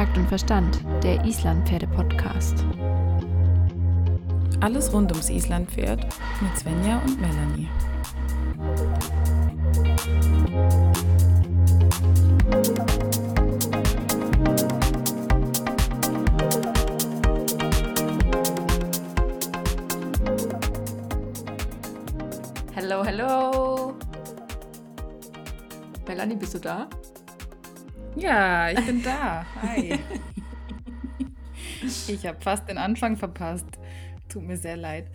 Takt und Verstand, der Islandpferde-Podcast. Alles rund ums Islandpferd mit Svenja und Melanie. Hallo, hallo. Melanie, bist du da? Ja, ich bin da. Hi. ich habe fast den Anfang verpasst. Tut mir sehr leid.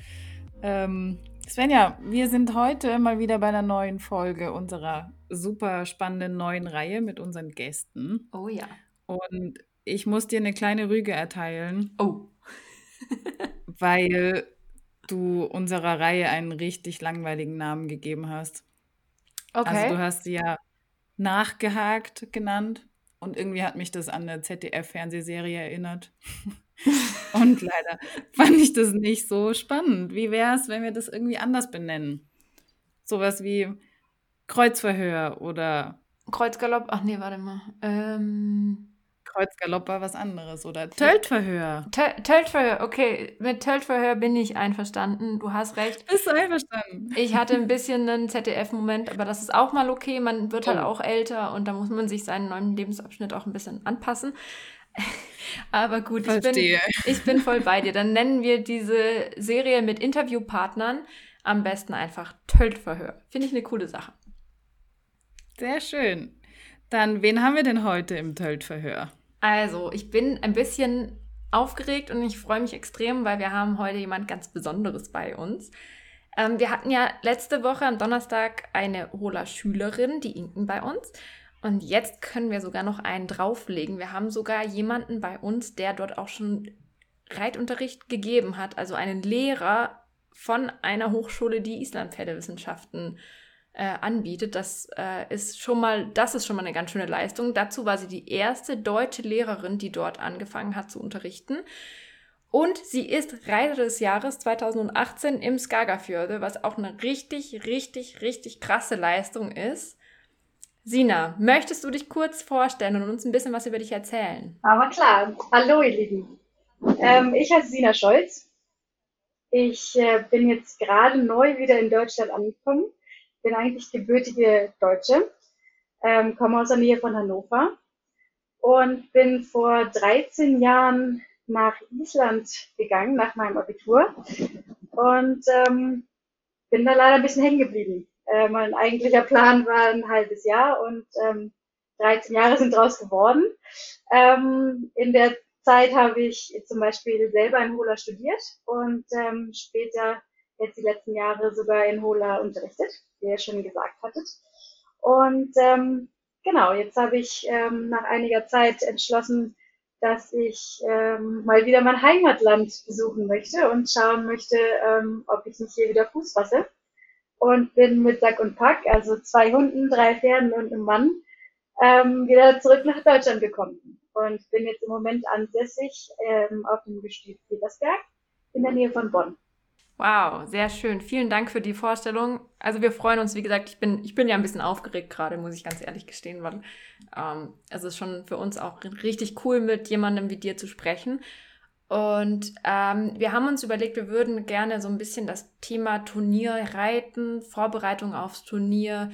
Ähm, Svenja, wir sind heute mal wieder bei einer neuen Folge unserer super spannenden neuen Reihe mit unseren Gästen. Oh ja. Und ich muss dir eine kleine Rüge erteilen. Oh. weil du unserer Reihe einen richtig langweiligen Namen gegeben hast. Okay. Also du hast sie ja nachgehakt genannt und irgendwie hat mich das an eine ZDF-Fernsehserie erinnert. und leider fand ich das nicht so spannend. Wie wäre es, wenn wir das irgendwie anders benennen? Sowas wie Kreuzverhör oder Kreuzgalopp. Ach nee, warte mal. Ähm Kreuzgalopp war was anderes oder Töltverhör. Töltverhör, okay. Mit Töltverhör bin ich einverstanden. Du hast recht. Bist du einverstanden? Ich hatte ein bisschen einen ZDF-Moment, aber das ist auch mal okay. Man wird halt oh. auch älter und da muss man sich seinen neuen Lebensabschnitt auch ein bisschen anpassen. aber gut, ich bin, ich bin voll bei dir. Dann nennen wir diese Serie mit Interviewpartnern am besten einfach Töltverhör. Finde ich eine coole Sache. Sehr schön. Dann, wen haben wir denn heute im Töltverhör? Also, ich bin ein bisschen aufgeregt und ich freue mich extrem, weil wir haben heute jemand ganz Besonderes bei uns. Ähm, wir hatten ja letzte Woche am Donnerstag eine Hola-Schülerin, die Inken, bei uns. Und jetzt können wir sogar noch einen drauflegen. Wir haben sogar jemanden bei uns, der dort auch schon Reitunterricht gegeben hat, also einen Lehrer von einer Hochschule, die Islandpferdewissenschaften äh, anbietet. Das äh, ist schon mal, das ist schon mal eine ganz schöne Leistung. Dazu war sie die erste deutsche Lehrerin, die dort angefangen hat zu unterrichten. Und sie ist Reiter des Jahres 2018 im Skagafjörde, was auch eine richtig, richtig, richtig krasse Leistung ist. Sina, möchtest du dich kurz vorstellen und uns ein bisschen was über dich erzählen? Aber klar. Hallo, ihr Lieben. Ähm, ich heiße Sina Scholz. Ich äh, bin jetzt gerade neu wieder in Deutschland angekommen bin eigentlich gebürtige Deutsche, ähm, komme aus der Nähe von Hannover und bin vor 13 Jahren nach Island gegangen, nach meinem Abitur und ähm, bin da leider ein bisschen hängen geblieben. Äh, mein eigentlicher Plan war ein halbes Jahr und ähm, 13 Jahre sind draus geworden. Ähm, in der Zeit habe ich zum Beispiel selber in Hola studiert und ähm, später jetzt die letzten Jahre sogar in Hola unterrichtet ihr schon gesagt hattet. Und ähm, genau, jetzt habe ich ähm, nach einiger Zeit entschlossen, dass ich ähm, mal wieder mein Heimatland besuchen möchte und schauen möchte, ähm, ob ich nicht hier wieder Fuß fasse. Und bin mit Sack und Pack, also zwei Hunden, drei Pferden und einem Mann, ähm, wieder zurück nach Deutschland gekommen. Und bin jetzt im Moment ansässig ähm, auf dem Gestüt Petersberg in der Nähe von Bonn. Wow, sehr schön. Vielen Dank für die Vorstellung. Also wir freuen uns, wie gesagt, ich bin, ich bin ja ein bisschen aufgeregt gerade, muss ich ganz ehrlich gestehen, weil ähm, es ist schon für uns auch richtig cool, mit jemandem wie dir zu sprechen. Und ähm, wir haben uns überlegt, wir würden gerne so ein bisschen das Thema Turnier reiten, Vorbereitung aufs Turnier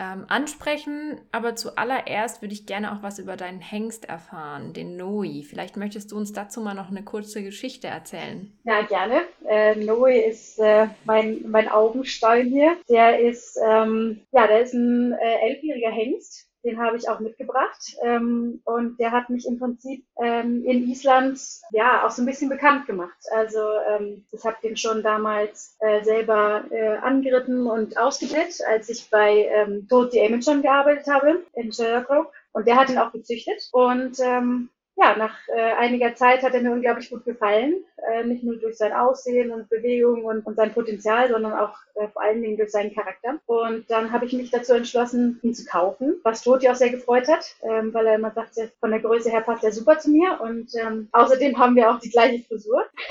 ähm, ansprechen. Aber zuallererst würde ich gerne auch was über deinen Hengst erfahren, den Noi. Vielleicht möchtest du uns dazu mal noch eine kurze Geschichte erzählen. Ja, gerne. Äh, Noi ist äh, mein, mein Augenstein hier. Der ist, ähm, ja, der ist ein äh, elfjähriger Hengst den habe ich auch mitgebracht. Ähm, und der hat mich im Prinzip ähm, in Island ja auch so ein bisschen bekannt gemacht. Also ähm, ich habe den schon damals äh, selber äh, angeritten und ausgebildet, als ich bei ähm, Toad the Amazon gearbeitet habe in Sherbrooke. Und der hat ihn auch gezüchtet. Und ähm, ja, nach äh, einiger Zeit hat er mir unglaublich gut gefallen. Äh, nicht nur durch sein Aussehen und Bewegung und, und sein Potenzial, sondern auch äh, vor allen Dingen durch seinen Charakter. Und dann habe ich mich dazu entschlossen, ihn zu kaufen, was Toti auch sehr gefreut hat, ähm, weil er immer sagte, von der Größe her passt er super zu mir. Und ähm, außerdem haben wir auch die gleiche Frisur.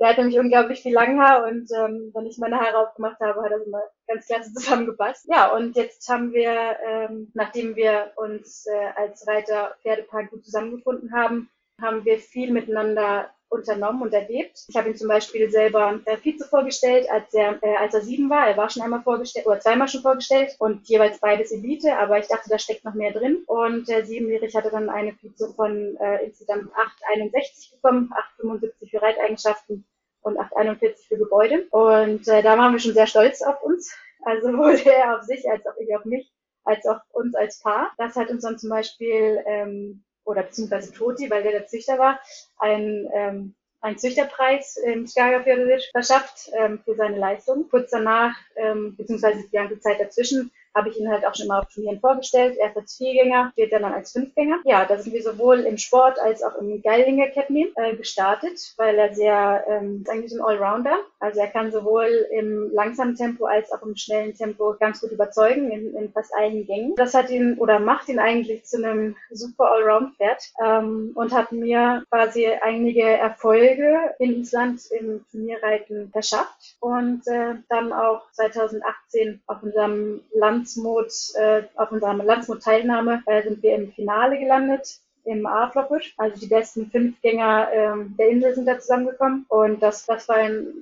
der hat nämlich unglaublich viel Langhaar und ähm, wenn ich meine Haare aufgemacht habe, hat er immer ganz klasse zusammengepasst. Ja, und jetzt haben wir, ähm, nachdem wir uns äh, als Reiter Pferdepark gut zusammengefunden gefunden haben, haben wir viel miteinander unternommen und erlebt. Ich habe ihn zum Beispiel selber äh, Vize vorgestellt, als er, äh, als er sieben war. Er war schon einmal vorgestellt oder zweimal schon vorgestellt und jeweils beides Elite, aber ich dachte, da steckt noch mehr drin. Und der Siebenjährige hatte dann eine Vize von äh, insgesamt 8,61 bekommen, 8,75 für Reiteigenschaften und 8,41 für Gebäude. Und äh, da waren wir schon sehr stolz auf uns. Also sowohl er auf sich als auch ich auf mich, als auch uns als Paar. Das hat uns dann zum Beispiel ähm, oder beziehungsweise Toti, weil der der Züchter war, ein, ähm, einen Züchterpreis im Skagerfjörður verschafft ähm, für seine Leistung. Kurz danach, ähm, beziehungsweise die ganze Zeit dazwischen, habe ich ihn halt auch schon mal auf Turnieren vorgestellt. Erst als Viergänger, später dann als Fünfgänger. Ja, da sind wir sowohl im Sport als auch im Geilinger Academy äh, gestartet, weil er sehr, ähm, ist eigentlich ein Allrounder. Also er kann sowohl im langsamen Tempo als auch im schnellen Tempo ganz gut überzeugen, in, in fast allen Gängen. Das hat ihn oder macht ihn eigentlich zu einem super Allround-Pferd ähm, und hat mir quasi einige Erfolge in Island im Turnierreiten verschafft und äh, dann auch 2018 auf unserem Land Landsmut, äh, auf unserer Landsmut-Teilnahme äh, sind wir im Finale gelandet im A-Floppisch. Also die besten Fünfgänger ähm, der Insel sind da zusammengekommen. Und das, das war,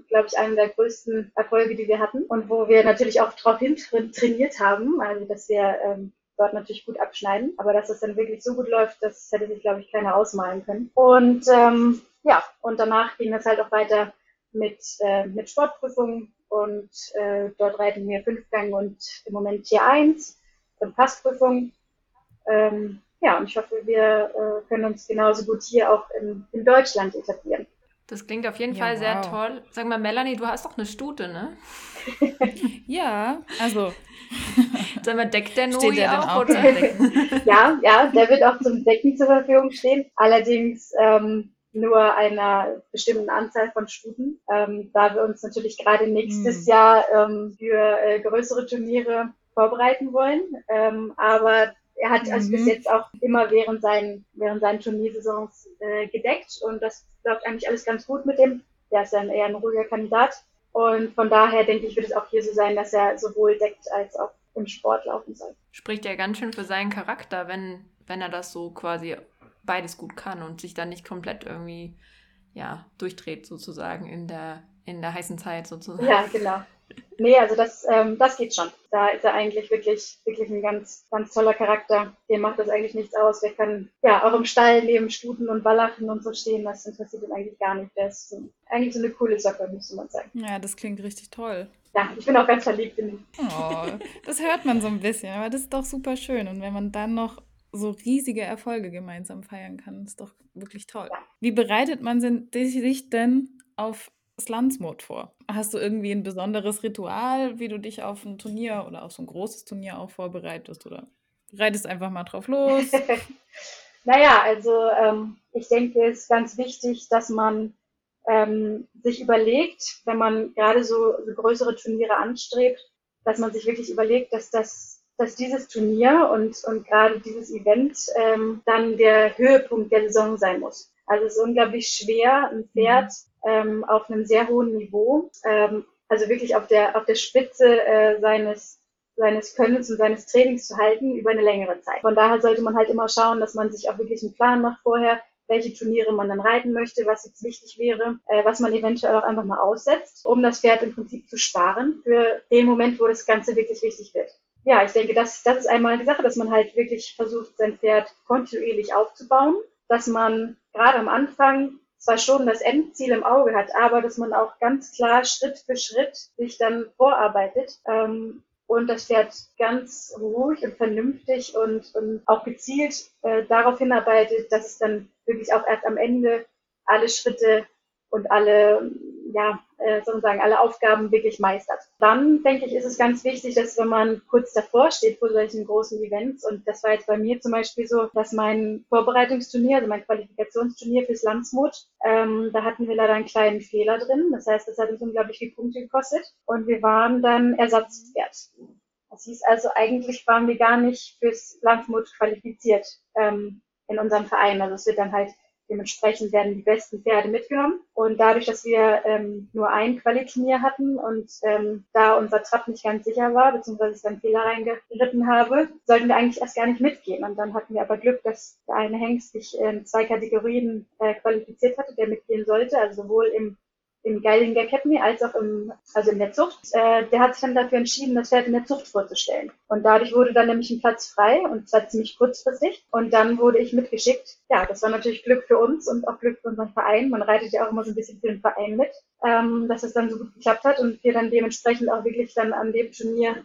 glaube ich, einer der größten Erfolge, die wir hatten. Und wo wir natürlich auch darauf hin trainiert haben, also dass wir ähm, dort natürlich gut abschneiden. Aber dass es dann wirklich so gut läuft, das hätte sich, glaube ich, keiner ausmalen können. Und ähm, ja, und danach ging es halt auch weiter mit, äh, mit Sportprüfungen und äh, dort reiten wir Fünfgang und im Moment Tier 1 und Passprüfung. Ähm, ja, und ich hoffe, wir äh, können uns genauso gut hier auch in, in Deutschland etablieren. Das klingt auf jeden ja, Fall wow. sehr toll. Sag mal, Melanie, du hast doch eine Stute, ne? ja, also. Sag mal, deckt der Noi der auch, auch oder? ja, ja, der wird auch zum Decken zur Verfügung stehen. Allerdings ähm, nur einer bestimmten Anzahl von Stuten, ähm, da wir uns natürlich gerade nächstes mhm. Jahr ähm, für äh, größere Turniere vorbereiten wollen. Ähm, aber er hat mhm. also bis mhm. jetzt auch immer während seinen, während seinen Turniersaisons äh, gedeckt und das läuft eigentlich alles ganz gut mit dem. Der ist dann eher ein ruhiger Kandidat. Und von daher denke ich, wird es auch hier so sein, dass er sowohl deckt als auch im Sport laufen soll. Spricht ja ganz schön für seinen Charakter, wenn, wenn er das so quasi beides gut kann und sich dann nicht komplett irgendwie ja, durchdreht sozusagen in der, in der heißen Zeit sozusagen. Ja, genau. Nee, also das, ähm, das geht schon. Da ist er eigentlich wirklich, wirklich ein ganz, ganz toller Charakter. Dem macht das eigentlich nichts aus. Der kann ja auch im Stall neben Stuten und Wallachen und so stehen. Das interessiert ihn eigentlich gar nicht. Der ist so, eigentlich so eine coole Socke, müsste man sagen. Ja, das klingt richtig toll. Ja, ich bin auch ganz verliebt in ihn. Oh, das hört man so ein bisschen, aber das ist doch super schön. Und wenn man dann noch so riesige Erfolge gemeinsam feiern kann. Ist doch wirklich toll. Wie bereitet man sich denn auf Slansmod vor? Hast du irgendwie ein besonderes Ritual, wie du dich auf ein Turnier oder auf so ein großes Turnier auch vorbereitest? Oder reitest einfach mal drauf los? naja, also ähm, ich denke, es ist ganz wichtig, dass man ähm, sich überlegt, wenn man gerade so, so größere Turniere anstrebt, dass man sich wirklich überlegt, dass das dass dieses Turnier und, und gerade dieses Event ähm, dann der Höhepunkt der Saison sein muss. Also es ist unglaublich schwer, ein Pferd ähm, auf einem sehr hohen Niveau, ähm, also wirklich auf der, auf der Spitze äh, seines, seines Könnens und seines Trainings zu halten über eine längere Zeit. Von daher sollte man halt immer schauen, dass man sich auch wirklich einen Plan macht vorher, welche Turniere man dann reiten möchte, was jetzt wichtig wäre, äh, was man eventuell auch einfach mal aussetzt, um das Pferd im Prinzip zu sparen für den Moment, wo das Ganze wirklich wichtig wird ja, ich denke, das, das ist einmal die Sache, dass man halt wirklich versucht, sein Pferd kontinuierlich aufzubauen, dass man gerade am Anfang zwar schon das Endziel im Auge hat, aber dass man auch ganz klar Schritt für Schritt sich dann vorarbeitet ähm, und das Pferd ganz ruhig und vernünftig und, und auch gezielt äh, darauf hinarbeitet, dass es dann wirklich auch erst am Ende alle Schritte und alle ja, äh, sozusagen alle Aufgaben wirklich meistert. Dann denke ich, ist es ganz wichtig, dass wenn man kurz davor steht vor solchen großen Events, und das war jetzt bei mir zum Beispiel so, dass mein Vorbereitungsturnier, also mein Qualifikationsturnier fürs Landsmut, ähm, da hatten wir leider einen kleinen Fehler drin. Das heißt, das hat uns unglaublich viele Punkte gekostet und wir waren dann Ersatzpferd. Das hieß also, eigentlich waren wir gar nicht fürs Landsmut qualifiziert ähm, in unserem Verein. Also es wird dann halt Dementsprechend werden die besten Pferde mitgenommen. Und dadurch, dass wir ähm, nur ein Qualiturnier hatten und ähm, da unser Trab nicht ganz sicher war, beziehungsweise ich dann Fehler reingeritten habe, sollten wir eigentlich erst gar nicht mitgehen. Und dann hatten wir aber Glück, dass der eine Hengst sich in zwei Kategorien äh, qualifiziert hatte, der mitgehen sollte, also sowohl im im Geilinger Academy als auch im, also in der Zucht. Äh, der hat sich dann dafür entschieden, das Pferd in der Zucht vorzustellen. Und dadurch wurde dann nämlich ein Platz frei und zwar ziemlich kurzfristig. Und dann wurde ich mitgeschickt. Ja, das war natürlich Glück für uns und auch Glück für unseren Verein. Man reitet ja auch immer so ein bisschen für den Verein mit, ähm, dass es dann so gut geklappt hat und wir dann dementsprechend auch wirklich dann an dem Turnier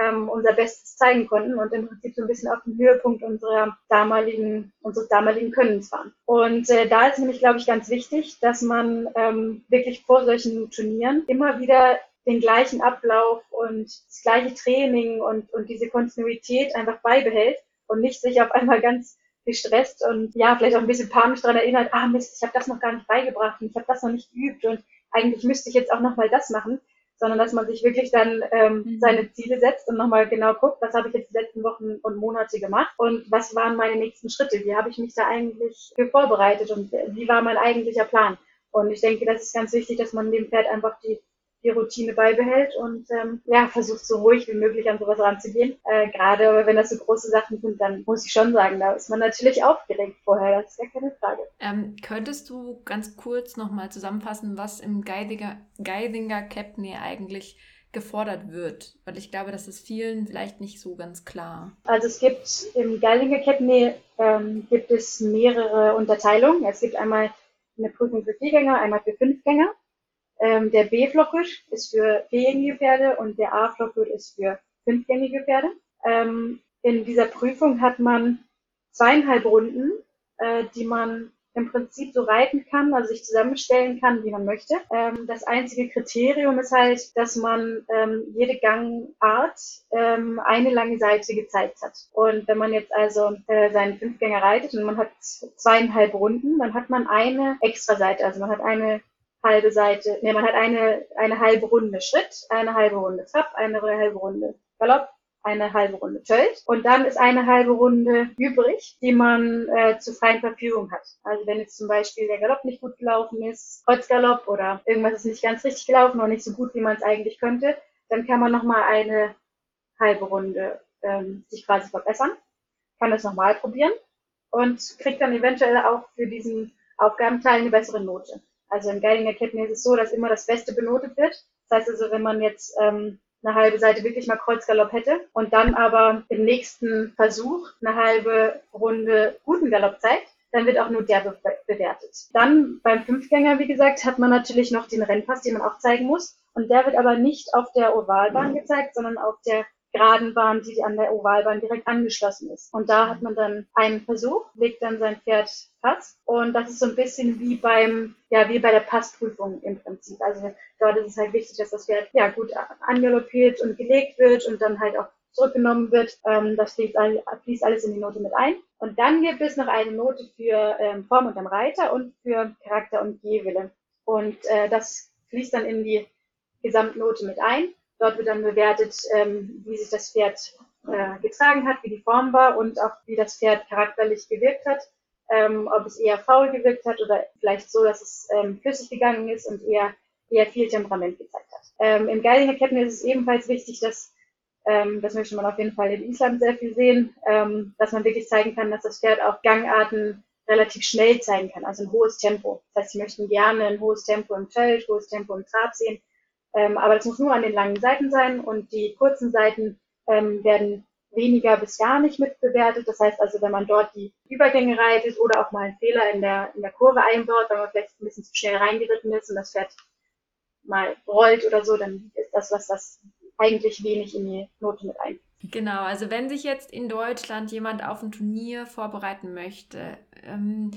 ähm, unser Bestes zeigen konnten und im Prinzip so ein bisschen auf dem Höhepunkt unserer damaligen, unseres damaligen Könnens waren. Und äh, da ist nämlich, glaube ich, ganz wichtig, dass man ähm, wirklich vor solchen Turnieren immer wieder den gleichen Ablauf und das gleiche Training und, und diese Kontinuität einfach beibehält und nicht sich auf einmal ganz gestresst und ja, vielleicht auch ein bisschen panisch daran erinnert, ah Mist, ich habe das noch gar nicht beigebracht und ich habe das noch nicht geübt und eigentlich müsste ich jetzt auch nochmal das machen, sondern dass man sich wirklich dann ähm, mhm. seine Ziele setzt und nochmal genau guckt, was habe ich jetzt die letzten Wochen und Monate gemacht und was waren meine nächsten Schritte, wie habe ich mich da eigentlich für vorbereitet und wie war mein eigentlicher Plan. Und ich denke, das ist ganz wichtig, dass man dem Pferd einfach die die Routine beibehält und ähm, ja, versucht so ruhig wie möglich an sowas ranzugehen. Äh, Gerade aber wenn das so große Sachen sind, dann muss ich schon sagen, da ist man natürlich aufgeregt vorher, das ist ja keine Frage. Ähm, könntest du ganz kurz nochmal zusammenfassen, was im Geidinger, Geidinger Capney eigentlich gefordert wird? Weil ich glaube, das ist vielen vielleicht nicht so ganz klar. Also es gibt im Geidinger Capney ähm, gibt es mehrere Unterteilungen. Es gibt einmal eine Prüfung für Viergänger, einmal für Fünfgänger. Ähm, der B-Flockwisch ist für viergängige Pferde und der A-Flockwisch ist für fünfgängige Pferde. Ähm, in dieser Prüfung hat man zweieinhalb Runden, äh, die man im Prinzip so reiten kann, also sich zusammenstellen kann, wie man möchte. Ähm, das einzige Kriterium ist halt, dass man ähm, jede Gangart ähm, eine lange Seite gezeigt hat. Und wenn man jetzt also äh, seinen Fünfgänger reitet und man hat zweieinhalb Runden, dann hat man eine extra Seite, also man hat eine halbe Seite, ne, man hat eine, eine halbe Runde Schritt, eine halbe Runde Trab, eine halbe Runde Galopp, eine halbe Runde Tölt und dann ist eine halbe Runde übrig, die man äh, zur freien Verfügung hat. Also wenn jetzt zum Beispiel der Galopp nicht gut gelaufen ist, Kreuzgalopp oder irgendwas ist nicht ganz richtig gelaufen oder nicht so gut, wie man es eigentlich könnte, dann kann man nochmal eine halbe Runde ähm, sich quasi verbessern, kann das nochmal probieren und kriegt dann eventuell auch für diesen Aufgabenteil eine bessere Note. Also im Guiding Academy ist es so, dass immer das Beste benotet wird. Das heißt also, wenn man jetzt ähm, eine halbe Seite wirklich mal Kreuzgalopp hätte und dann aber im nächsten Versuch eine halbe Runde guten Galopp zeigt, dann wird auch nur der be bewertet. Dann beim Fünfgänger, wie gesagt, hat man natürlich noch den Rennpass, den man auch zeigen muss. Und der wird aber nicht auf der Ovalbahn gezeigt, sondern auf der geraden Bahn, die an der Ovalbahn direkt angeschlossen ist. Und da hat man dann einen Versuch, legt dann sein Pferd Pass. Und das ist so ein bisschen wie beim, ja, wie bei der Passprüfung im Prinzip. Also dort ist es halt wichtig, dass das Pferd ja gut angaloppiert und gelegt wird und dann halt auch zurückgenommen wird. Ähm, das fließt, all, fließt, alles in die Note mit ein. Und dann gibt es noch eine Note für ähm, Form und am Reiter und für Charakter und Gehwille. Und äh, das fließt dann in die Gesamtnote mit ein. Dort wird dann bewertet, ähm, wie sich das Pferd äh, getragen hat, wie die Form war und auch wie das Pferd charakterlich gewirkt hat. Ähm, ob es eher faul gewirkt hat oder vielleicht so, dass es ähm, flüssig gegangen ist und eher, eher viel Temperament gezeigt hat. Ähm, Im Geidinger Ketten ist es ebenfalls wichtig, dass, ähm, das möchte man auf jeden Fall in Island sehr viel sehen, ähm, dass man wirklich zeigen kann, dass das Pferd auch Gangarten relativ schnell zeigen kann, also ein hohes Tempo. Das heißt, sie möchten gerne ein hohes Tempo im Feld, hohes Tempo im Trab sehen ähm, aber das muss nur an den langen Seiten sein und die kurzen Seiten ähm, werden weniger bis gar nicht mitbewertet. Das heißt also, wenn man dort die Übergänge reitet oder auch mal einen Fehler in der, in der Kurve einbaut, weil man vielleicht ein bisschen zu schnell reingeritten ist und das Pferd mal rollt oder so, dann ist das was, das eigentlich wenig in die Note mit ein. Genau, also wenn sich jetzt in Deutschland jemand auf ein Turnier vorbereiten möchte, ähm,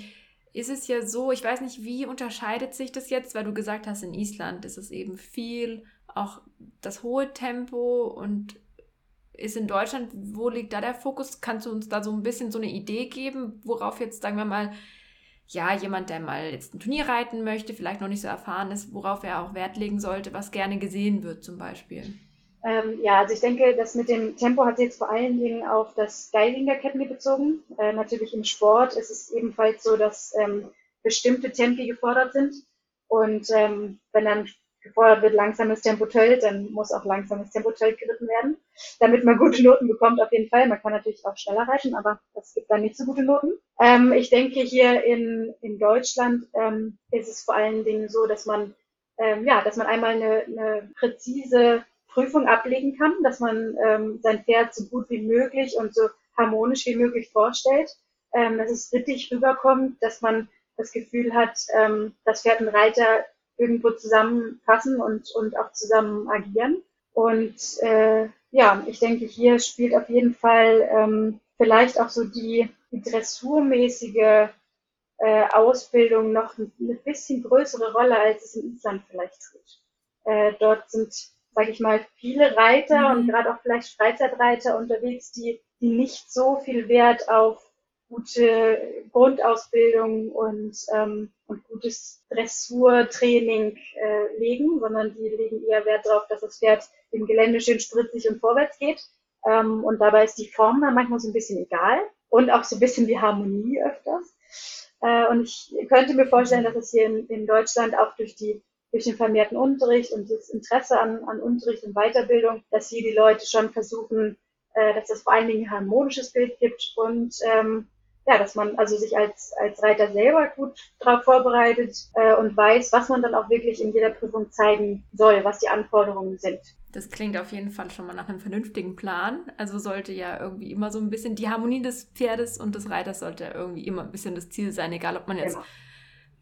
ist es ja so, ich weiß nicht, wie unterscheidet sich das jetzt, weil du gesagt hast, in Island ist es eben viel, auch das hohe Tempo und ist in Deutschland, wo liegt da der Fokus? Kannst du uns da so ein bisschen so eine Idee geben, worauf jetzt, sagen wir mal, ja, jemand, der mal jetzt ein Turnier reiten möchte, vielleicht noch nicht so erfahren ist, worauf er auch Wert legen sollte, was gerne gesehen wird zum Beispiel? Ähm, ja, also ich denke, das mit dem Tempo hat sich jetzt vor allen Dingen auf das Styling der Academy bezogen. Äh, natürlich im Sport ist es ebenfalls so, dass ähm, bestimmte Tempi gefordert sind. Und ähm, wenn dann gefordert wird langsames Tempo Tölt, dann muss auch langsames Tempo Tölt geritten werden, damit man gute Noten bekommt auf jeden Fall. Man kann natürlich auch schneller reiten, aber das gibt dann nicht so gute Noten. Ähm, ich denke, hier in, in Deutschland ähm, ist es vor allen Dingen so, dass man ähm, ja, dass man einmal eine, eine präzise Prüfung ablegen kann, dass man ähm, sein Pferd so gut wie möglich und so harmonisch wie möglich vorstellt, ähm, dass es richtig rüberkommt, dass man das Gefühl hat, ähm, dass Pferd und Reiter irgendwo zusammenpassen und, und auch zusammen agieren. Und äh, ja, ich denke, hier spielt auf jeden Fall ähm, vielleicht auch so die, die dressurmäßige äh, Ausbildung noch ein, eine bisschen größere Rolle, als es in Island vielleicht tut. Äh, dort sind, sage ich mal, viele Reiter mhm. und gerade auch vielleicht Freizeitreiter unterwegs, die, die nicht so viel Wert auf gute Grundausbildung und, ähm, und gutes Dressurtraining äh, legen, sondern die legen eher Wert darauf, dass das Pferd im Gelände schön spritzig und vorwärts geht. Ähm, und dabei ist die Form dann manchmal so ein bisschen egal und auch so ein bisschen die Harmonie öfters. Äh, und ich könnte mir vorstellen, dass es hier in, in Deutschland auch durch die durch den vermehrten Unterricht und das Interesse an, an Unterricht und Weiterbildung, dass hier die Leute schon versuchen, äh, dass es vor allen Dingen ein harmonisches Bild gibt und ähm, ja, dass man also sich als, als Reiter selber gut darauf vorbereitet äh, und weiß, was man dann auch wirklich in jeder Prüfung zeigen soll, was die Anforderungen sind. Das klingt auf jeden Fall schon mal nach einem vernünftigen Plan. Also sollte ja irgendwie immer so ein bisschen die Harmonie des Pferdes und des Reiters sollte irgendwie immer ein bisschen das Ziel sein, egal ob man jetzt genau.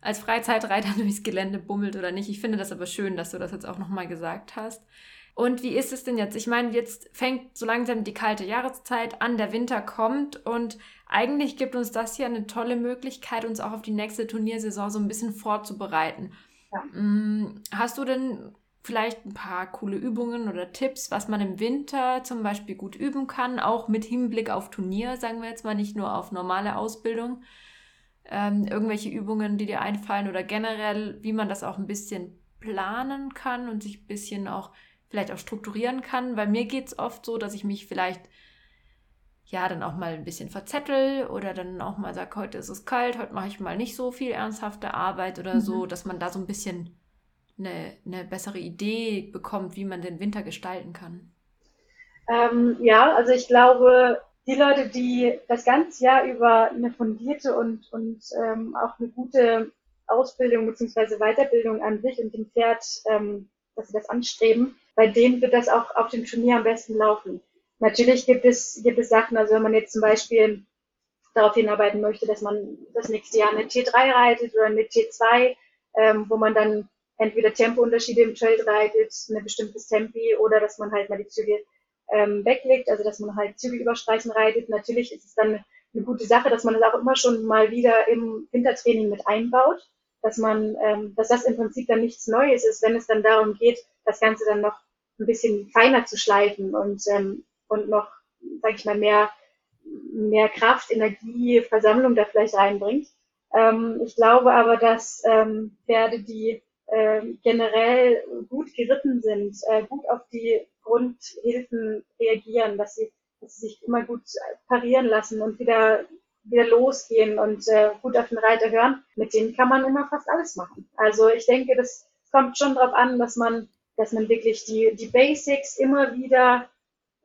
Als Freizeitreiter durchs Gelände bummelt oder nicht. Ich finde das aber schön, dass du das jetzt auch nochmal gesagt hast. Und wie ist es denn jetzt? Ich meine, jetzt fängt so langsam die kalte Jahreszeit an, der Winter kommt und eigentlich gibt uns das hier eine tolle Möglichkeit, uns auch auf die nächste Turniersaison so ein bisschen vorzubereiten. Ja. Mm, hast du denn vielleicht ein paar coole Übungen oder Tipps, was man im Winter zum Beispiel gut üben kann, auch mit Hinblick auf Turnier, sagen wir jetzt mal, nicht nur auf normale Ausbildung? Ähm, irgendwelche Übungen, die dir einfallen oder generell, wie man das auch ein bisschen planen kann und sich ein bisschen auch vielleicht auch strukturieren kann. Bei mir geht es oft so, dass ich mich vielleicht ja dann auch mal ein bisschen verzettel oder dann auch mal sage, heute ist es kalt, heute mache ich mal nicht so viel ernsthafte Arbeit oder mhm. so, dass man da so ein bisschen eine, eine bessere Idee bekommt, wie man den Winter gestalten kann. Ähm, ja, also ich glaube, die Leute, die das ganze Jahr über eine fundierte und, und ähm, auch eine gute Ausbildung bzw. Weiterbildung an sich und dem Pferd, ähm, dass sie das anstreben, bei denen wird das auch auf dem Turnier am besten laufen. Natürlich gibt es, gibt es Sachen, also wenn man jetzt zum Beispiel darauf hinarbeiten möchte, dass man das nächste Jahr eine T3 reitet oder eine T2, ähm, wo man dann entweder Tempounterschiede im Trail reitet, ein bestimmtes Tempi oder dass man halt mal die Züge ähm, weglegt, also dass man halt Züge überstreichen reitet. Natürlich ist es dann eine gute Sache, dass man es das auch immer schon mal wieder im Wintertraining mit einbaut, dass man, ähm, dass das im Prinzip dann nichts Neues ist, wenn es dann darum geht, das Ganze dann noch ein bisschen feiner zu schleifen und, ähm, und noch, sag ich mal, mehr, mehr Kraft, Energie, Versammlung da vielleicht reinbringt. Ähm, ich glaube aber, dass ähm, Pferde, die äh, generell gut geritten sind, äh, gut auf die Grundhilfen reagieren, dass sie, dass sie sich immer gut parieren lassen und wieder wieder losgehen und äh, gut auf den Reiter hören, mit denen kann man immer fast alles machen. Also ich denke, das kommt schon darauf an, dass man dass man wirklich die, die Basics immer wieder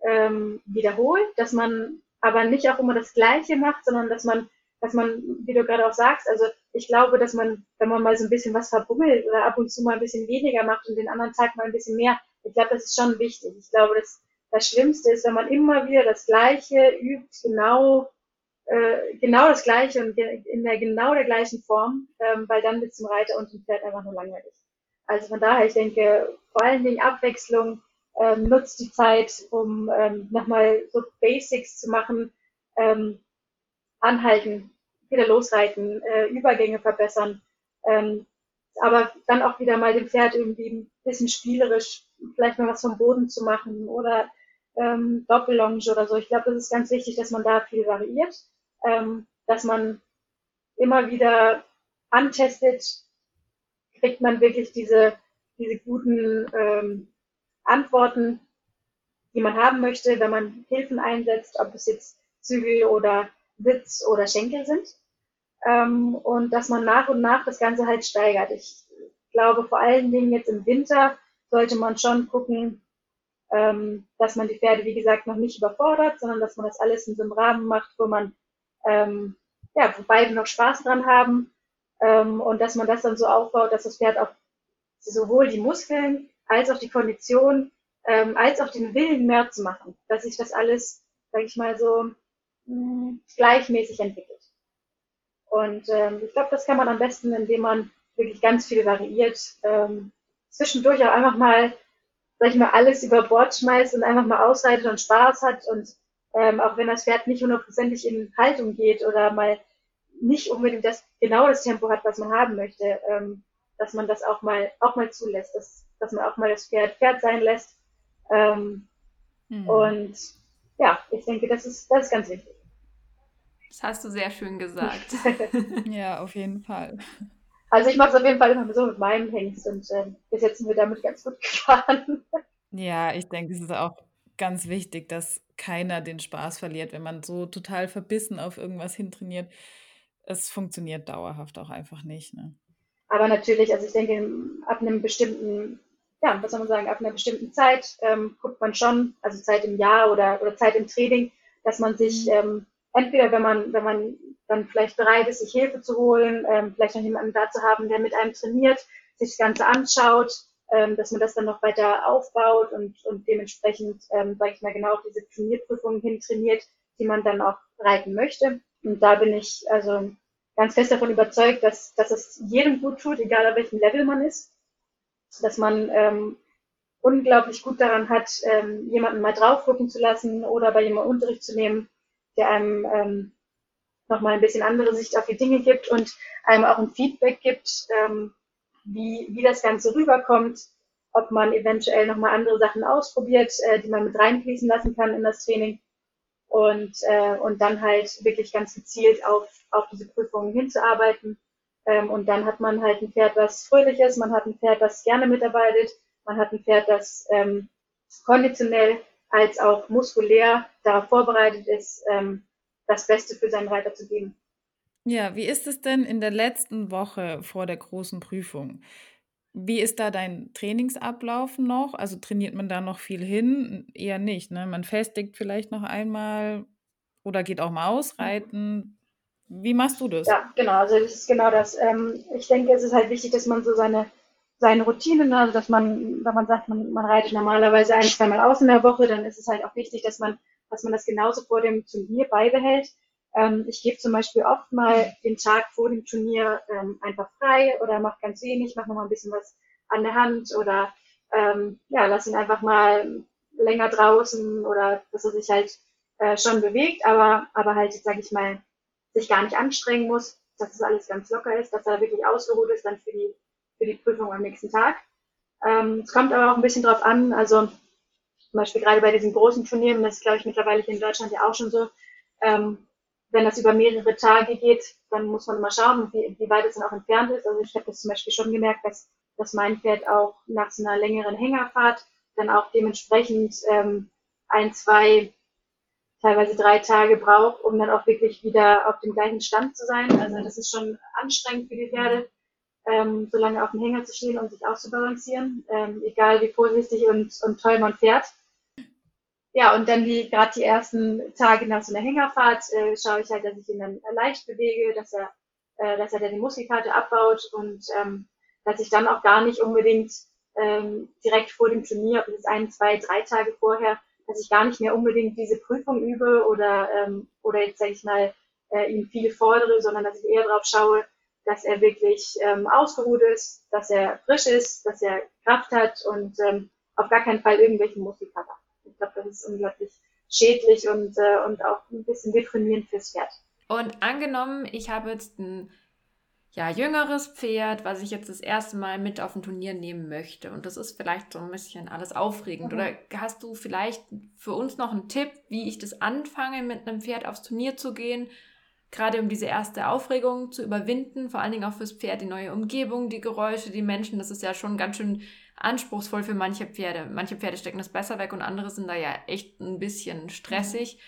ähm, wiederholt, dass man aber nicht auch immer das Gleiche macht, sondern dass man, dass man, wie du gerade auch sagst, also ich glaube, dass man, wenn man mal so ein bisschen was verbummelt oder ab und zu mal ein bisschen weniger macht und den anderen Tag mal ein bisschen mehr, ich glaube, das ist schon wichtig. Ich glaube, das, das Schlimmste ist, wenn man immer wieder das Gleiche übt, genau, äh, genau das Gleiche und in der genau der gleichen Form, ähm, weil dann wird zum Reiter und dem Pferd einfach nur langweilig. Also von daher, ich denke, vor allen Dingen Abwechslung, ähm, nutzt die Zeit, um ähm, nochmal so Basics zu machen, ähm, anhalten, wieder losreiten, äh, Übergänge verbessern, ähm, aber dann auch wieder mal dem Pferd irgendwie ein bisschen spielerisch vielleicht mal was vom Boden zu machen oder ähm, Doppellonge oder so. Ich glaube, das ist ganz wichtig, dass man da viel variiert, ähm, dass man immer wieder antestet, kriegt man wirklich diese, diese guten ähm, Antworten, die man haben möchte, wenn man Hilfen einsetzt, ob es jetzt Zügel oder Sitz oder Schenkel sind. ähm, und dass man nach und nach das Ganze halt steigert. Ich glaube, vor allen Dingen jetzt im Winter sollte man schon gucken, ähm, dass man die Pferde, wie gesagt, noch nicht überfordert, sondern dass man das alles in so einem Rahmen macht, wo man, ähm, ja, wo beide noch Spaß dran haben ähm, und dass man das dann so aufbaut, dass das Pferd auch sowohl die Muskeln als auch die Kondition ähm, als auch den Willen mehr zu machen, dass sich das alles, sage ich mal so, mh, hm, gleichmäßig entwickelt. Und ähm, ich glaube, das kann man am besten, indem man wirklich ganz viel variiert, ähm, zwischendurch auch einfach mal, sag ich mal, alles über Bord schmeißt und einfach mal ausreitet und Spaß hat und ähm, auch wenn das Pferd nicht hundertprozentig in Haltung geht oder mal nicht unbedingt das genau das Tempo hat, was man haben möchte, ähm, dass man das auch mal auch mal zulässt, dass, dass man auch mal das Pferd Pferd sein lässt. Ähm, mhm. Und ja, ich denke, das ist, das ist ganz wichtig. Das hast du sehr schön gesagt. ja, auf jeden Fall. Also ich mache es auf jeden Fall immer so mit meinem Hengst und äh, bis jetzt sind wir damit ganz gut gefahren. Ja, ich denke, es ist auch ganz wichtig, dass keiner den Spaß verliert, wenn man so total verbissen auf irgendwas hintrainiert. Es funktioniert dauerhaft auch einfach nicht. Ne? Aber natürlich, also ich denke, ab einem bestimmten, ja, was soll man sagen, ab einer bestimmten Zeit ähm, guckt man schon, also Zeit im Jahr oder, oder Zeit im Training, dass man sich mhm. ähm, entweder, wenn man, wenn man dann vielleicht bereit ist, sich Hilfe zu holen, ähm, vielleicht noch jemanden da zu haben, der mit einem trainiert, sich das Ganze anschaut, ähm, dass man das dann noch weiter aufbaut und, und dementsprechend, ähm, sage ich mal, genau auf diese Turnierprüfungen hin trainiert, die man dann auch reiten möchte. Und da bin ich also ganz fest davon überzeugt, dass, dass es jedem gut tut, egal auf welchem Level man ist, dass man ähm, unglaublich gut daran hat, ähm, jemanden mal draufgucken zu lassen oder bei jemandem Unterricht zu nehmen, der einem ähm, nochmal ein bisschen andere Sicht auf die Dinge gibt und einem auch ein Feedback gibt, ähm, wie, wie das Ganze rüberkommt, ob man eventuell nochmal andere Sachen ausprobiert, äh, die man mit reinfließen lassen kann in das Training und, äh, und dann halt wirklich ganz gezielt auf, auf diese Prüfungen hinzuarbeiten. Ähm, und dann hat man halt ein Pferd, was fröhlich ist, man hat ein Pferd, das gerne mitarbeitet, man hat ein Pferd, das ähm, konditionell als auch muskulär darauf vorbereitet ist, ähm, das Beste für seinen Reiter zu geben. Ja, wie ist es denn in der letzten Woche vor der großen Prüfung? Wie ist da dein Trainingsablauf noch? Also trainiert man da noch viel hin? Eher nicht, ne? Man festigt vielleicht noch einmal oder geht auch mal ausreiten. Wie machst du das? Ja, genau. Also das ist genau das. Ähm, ich denke, es ist halt wichtig, dass man so seine seine Routinen, also dass man, wenn man sagt, man, man reitet normalerweise ein, zweimal aus in der Woche, dann ist es halt auch wichtig, dass man, dass man das genauso vor dem Turnier beibehält. Ähm, ich gebe zum Beispiel oft mal den Tag vor dem Turnier ähm, einfach frei oder mache ganz wenig, mache noch mal ein bisschen was an der Hand oder ähm, ja, lass ihn einfach mal länger draußen oder dass er sich halt äh, schon bewegt, aber, aber halt, sage ich mal, sich gar nicht anstrengen muss, dass das alles ganz locker ist, dass er wirklich ausgeruht ist dann für die für die Prüfung am nächsten Tag. Ähm, es kommt aber auch ein bisschen drauf an, also zum Beispiel gerade bei diesen großen Turnieren, das ist glaube ich mittlerweile hier in Deutschland ja auch schon so, ähm, wenn das über mehrere Tage geht, dann muss man immer schauen, wie, wie weit es dann auch entfernt ist. Also ich habe das zum Beispiel schon gemerkt, dass, dass mein Pferd auch nach so einer längeren Hängerfahrt dann auch dementsprechend ähm, ein, zwei, teilweise drei Tage braucht, um dann auch wirklich wieder auf dem gleichen Stand zu sein. Also das ist schon anstrengend für die Pferde ähm, so lange auf dem Hänger zu stehen und sich auszubalancieren, ähm, egal wie vorsichtig und, und toll man fährt. Ja, und dann die gerade die ersten Tage nach so einer Hängerfahrt äh, schaue ich halt, dass ich ihn dann leicht bewege, dass er, äh, dass er dann die Muskelkarte abbaut und ähm, dass ich dann auch gar nicht unbedingt ähm, direkt vor dem Turnier, ob es ein, zwei, drei Tage vorher, dass ich gar nicht mehr unbedingt diese Prüfung übe oder ähm, oder jetzt sage ich mal äh, ihm viele fordere, sondern dass ich eher drauf schaue, dass er wirklich ähm, ausgeruht ist, dass er frisch ist, dass er Kraft hat und ähm, auf gar keinen Fall irgendwelche hat. Ich glaube, das ist unglaublich schädlich und, äh, und auch ein bisschen deprimierend fürs Pferd. Und angenommen, ich habe jetzt ein ja, jüngeres Pferd, was ich jetzt das erste Mal mit auf ein Turnier nehmen möchte. Und das ist vielleicht so ein bisschen alles aufregend. Mhm. Oder hast du vielleicht für uns noch einen Tipp, wie ich das anfange, mit einem Pferd aufs Turnier zu gehen? Gerade um diese erste Aufregung zu überwinden, vor allen Dingen auch fürs Pferd, die neue Umgebung, die Geräusche, die Menschen, das ist ja schon ganz schön anspruchsvoll für manche Pferde. Manche Pferde stecken das besser weg und andere sind da ja echt ein bisschen stressig.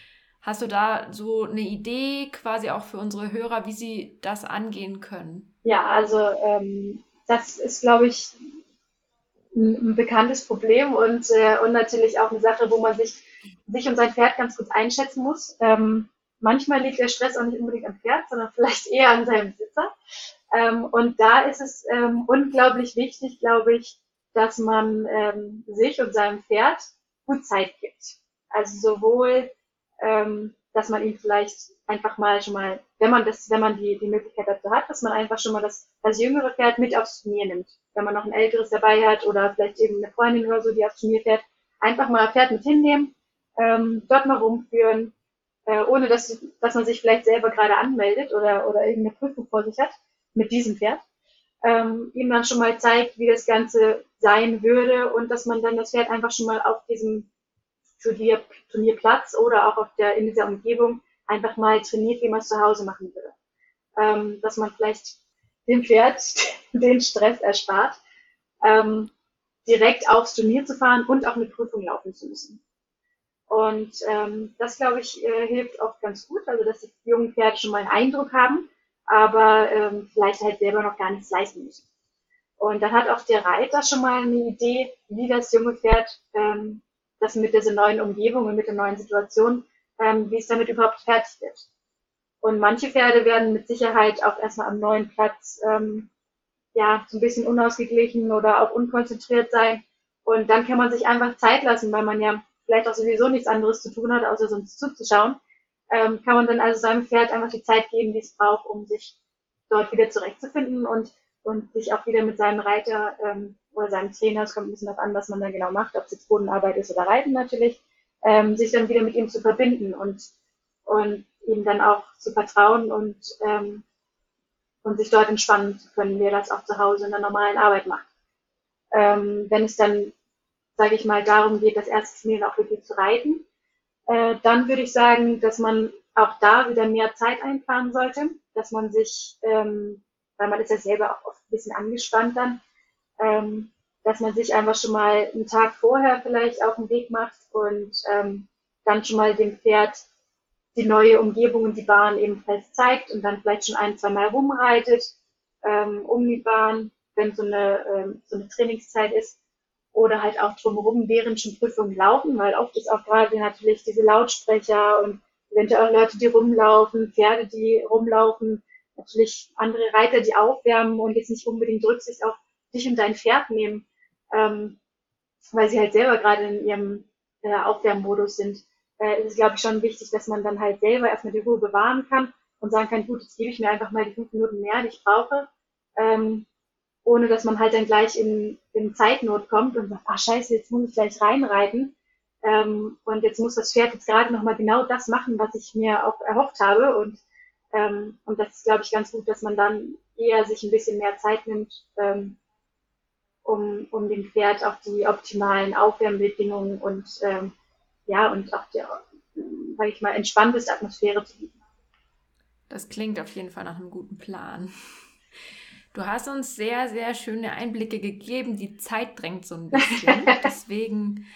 Hast du da so eine Idee quasi auch für unsere Hörer, wie sie das angehen können? Ja, also ähm, das ist, glaube ich, ein, ein bekanntes Problem und, äh, und natürlich auch eine Sache, wo man sich, sich und sein Pferd ganz gut einschätzen muss. Ähm, manchmal liegt der Stress auch nicht unbedingt am Pferd, sondern vielleicht eher an seinem Besitzer. Ähm, und da ist es ähm, unglaublich wichtig, glaube ich, dass man ähm, sich und seinem Pferd gut Zeit gibt. Also sowohl, ähm, dass man ihn vielleicht einfach mal schon mal, wenn man das, wenn man die, die Möglichkeit dazu hat, dass man einfach schon mal das, das jüngere Pferd mit aufs Turnier nimmt. Wenn man noch ein älteres dabei hat oder vielleicht eben eine Freundin oder so, die aufs Turnier fährt, einfach mal ein Pferd mit hinnehmen, ähm, dort mal rumführen, äh, ohne dass, dass man sich vielleicht selber gerade anmeldet oder, oder irgendeine Prüfung vor sich hat mit diesem Pferd. Ähm, ihm dann schon mal zeigt, wie das Ganze sein würde und dass man dann das Pferd einfach schon mal auf diesem Turnier, Turnierplatz oder auch auf der, in dieser Umgebung einfach mal trainiert, wie man es zu Hause machen würde. Ähm, dass man vielleicht dem Pferd den Stress erspart, ähm, direkt aufs Turnier zu fahren und auch eine Prüfung laufen zu müssen. Und ähm, das, glaube ich, äh, hilft oft ganz gut, also dass die jungen Pferde schon mal einen Eindruck haben, aber ähm, vielleicht halt selber noch gar nichts leisten müssen. Und dann hat auch der Reiter schon mal eine Idee, wie das junge Pferd ähm, das mit dieser neuen Umgebung und mit der neuen Situation, ähm, wie es damit überhaupt fertig wird. Und manche Pferde werden mit Sicherheit auch erstmal am neuen Platz ähm, ja so ein bisschen unausgeglichen oder auch unkonzentriert sein. Und dann kann man sich einfach Zeit lassen, weil man ja vielleicht auch sowieso nichts anderes zu tun hat, außer sonst zuzuschauen, ähm, kann man dann also seinem Pferd einfach die Zeit geben, die es braucht, um sich dort wieder zurechtzufinden und, und sich auch wieder mit seinem Reiter ähm, oder seinem Trainer, es kommt ein bisschen darauf an, was man da genau macht, ob es jetzt Bodenarbeit ist oder Reiten natürlich, ähm, sich dann wieder mit ihm zu verbinden und, und ihm dann auch zu vertrauen und, ähm, und sich dort entspannen zu können, wie er das auch zu Hause in der normalen Arbeit macht. Ähm, wenn es dann sage ich mal, darum geht, das erste Turnier auch wirklich zu reiten, äh, dann würde ich sagen, dass man auch da wieder mehr Zeit einplanen sollte, dass man sich, ähm, weil man ist ja selber auch oft ein bisschen angespannt dann, ähm, dass man sich einfach schon mal einen Tag vorher vielleicht auf den Weg macht und ähm, dann schon mal dem Pferd die neue Umgebung und die Bahn ebenfalls zeigt und dann vielleicht schon ein, zwei Mal rumreitet ähm, um die Bahn, wenn so eine, ähm, so eine Trainingszeit ist oder halt auch drumherum, während schon Prüfungen laufen, weil oft ist auch gerade natürlich diese Lautsprecher und eventuell Leute, die rumlaufen, Pferde, die rumlaufen, natürlich andere Reiter, die aufwärmen und jetzt nicht unbedingt Rücksicht auf dich und dein Pferd nehmen, ähm, weil sie halt selber gerade in ihrem äh, Aufwärmmodus sind. Äh, ist es, glaube ich, schon wichtig, dass man dann halt selber erstmal die Ruhe bewahren kann und sagen kann, gut, jetzt gebe ich mir einfach mal die fünf Minuten mehr, die ich brauche. Ähm, ohne dass man halt dann gleich in, in Zeitnot kommt und sagt, ah scheiße, jetzt muss ich gleich reinreiten. Ähm, und jetzt muss das Pferd jetzt gerade nochmal genau das machen, was ich mir auch erhofft habe. Und, ähm, und das ist, glaube ich, ganz gut, dass man dann eher sich ein bisschen mehr Zeit nimmt, ähm, um, um dem Pferd auch die optimalen Aufwärmbedingungen und ähm, ja, und auch der, sage ich mal, entspannteste Atmosphäre zu bieten. Das klingt auf jeden Fall nach einem guten Plan. Du hast uns sehr, sehr schöne Einblicke gegeben. Die Zeit drängt so ein bisschen. Deswegen,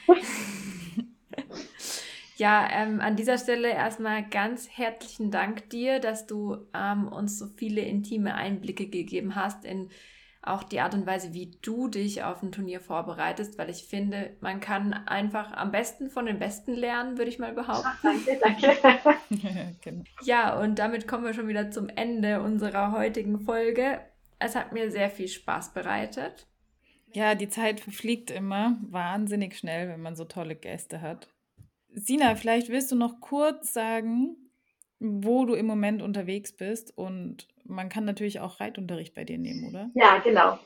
ja, ähm, an dieser Stelle erstmal ganz herzlichen Dank dir, dass du ähm, uns so viele intime Einblicke gegeben hast in auch die Art und Weise, wie du dich auf ein Turnier vorbereitest, weil ich finde, man kann einfach am besten von den Besten lernen, würde ich mal behaupten. Ach, danke, danke. Ja, und damit kommen wir schon wieder zum Ende unserer heutigen Folge. Es hat mir sehr viel Spaß bereitet. Ja, die Zeit verfliegt immer wahnsinnig schnell, wenn man so tolle Gäste hat. Sina, vielleicht willst du noch kurz sagen, wo du im Moment unterwegs bist und man kann natürlich auch Reitunterricht bei dir nehmen, oder? Ja, genau.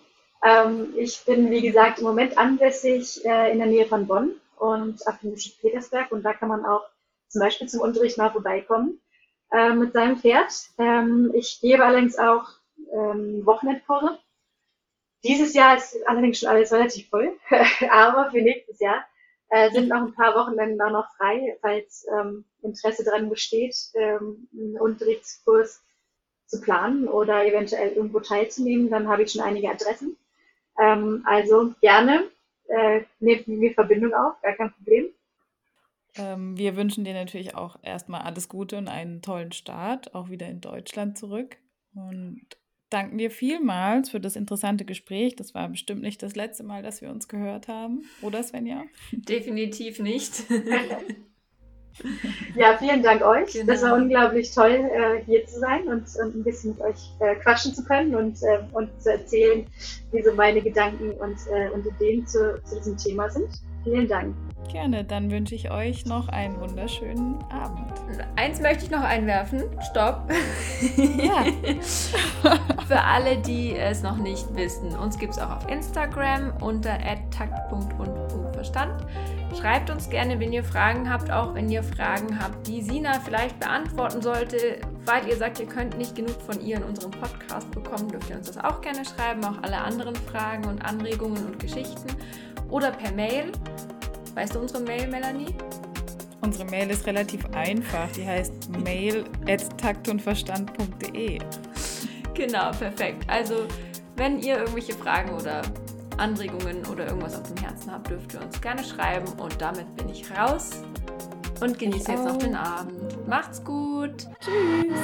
Ähm, ich bin, wie gesagt, im Moment ansässig äh, in der Nähe von Bonn und auf dem Petersberg und da kann man auch zum Beispiel zum Unterricht mal vorbeikommen äh, mit seinem Pferd. Ähm, ich gebe allerdings auch ähm, Wochenendkurse. Dieses Jahr ist allerdings schon alles relativ voll, aber für nächstes Jahr äh, sind noch ein paar Wochenenden da noch frei, falls ähm, Interesse daran besteht, ähm, einen Unterrichtskurs zu planen oder eventuell irgendwo teilzunehmen, dann habe ich schon einige Adressen. Ähm, also gerne, äh, nehmt mit mir Verbindung auf, gar kein Problem. Ähm, wir wünschen dir natürlich auch erstmal alles Gute und einen tollen Start, auch wieder in Deutschland zurück. Und danken dir vielmals für das interessante Gespräch. Das war bestimmt nicht das letzte Mal, dass wir uns gehört haben, oder Svenja? Definitiv nicht. ja, vielen Dank euch. Genau. Das war unglaublich toll, äh, hier zu sein und, und ein bisschen mit euch äh, quatschen zu können und, äh, und zu erzählen, wie so meine Gedanken und, und Ideen zu, zu diesem Thema sind. Vielen Dank. Gerne, dann wünsche ich euch noch einen wunderschönen Abend. Eins möchte ich noch einwerfen. Stopp. Ja. Für alle, die es noch nicht wissen, uns gibt es auch auf Instagram unter takt.und.verstand. Schreibt uns gerne, wenn ihr Fragen habt, auch wenn ihr Fragen habt, die Sina vielleicht beantworten sollte. Weil ihr sagt, ihr könnt nicht genug von ihr in unserem Podcast bekommen, dürft ihr uns das auch gerne schreiben. Auch alle anderen Fragen und Anregungen und Geschichten. Oder per Mail Weißt du unsere Mail, Melanie? Unsere Mail ist relativ einfach. Die heißt mail.taktundverstand.de. Genau, perfekt. Also, wenn ihr irgendwelche Fragen oder Anregungen oder irgendwas auf dem Herzen habt, dürft ihr uns gerne schreiben. Und damit bin ich raus und genieße jetzt noch den Abend. Macht's gut. Tschüss.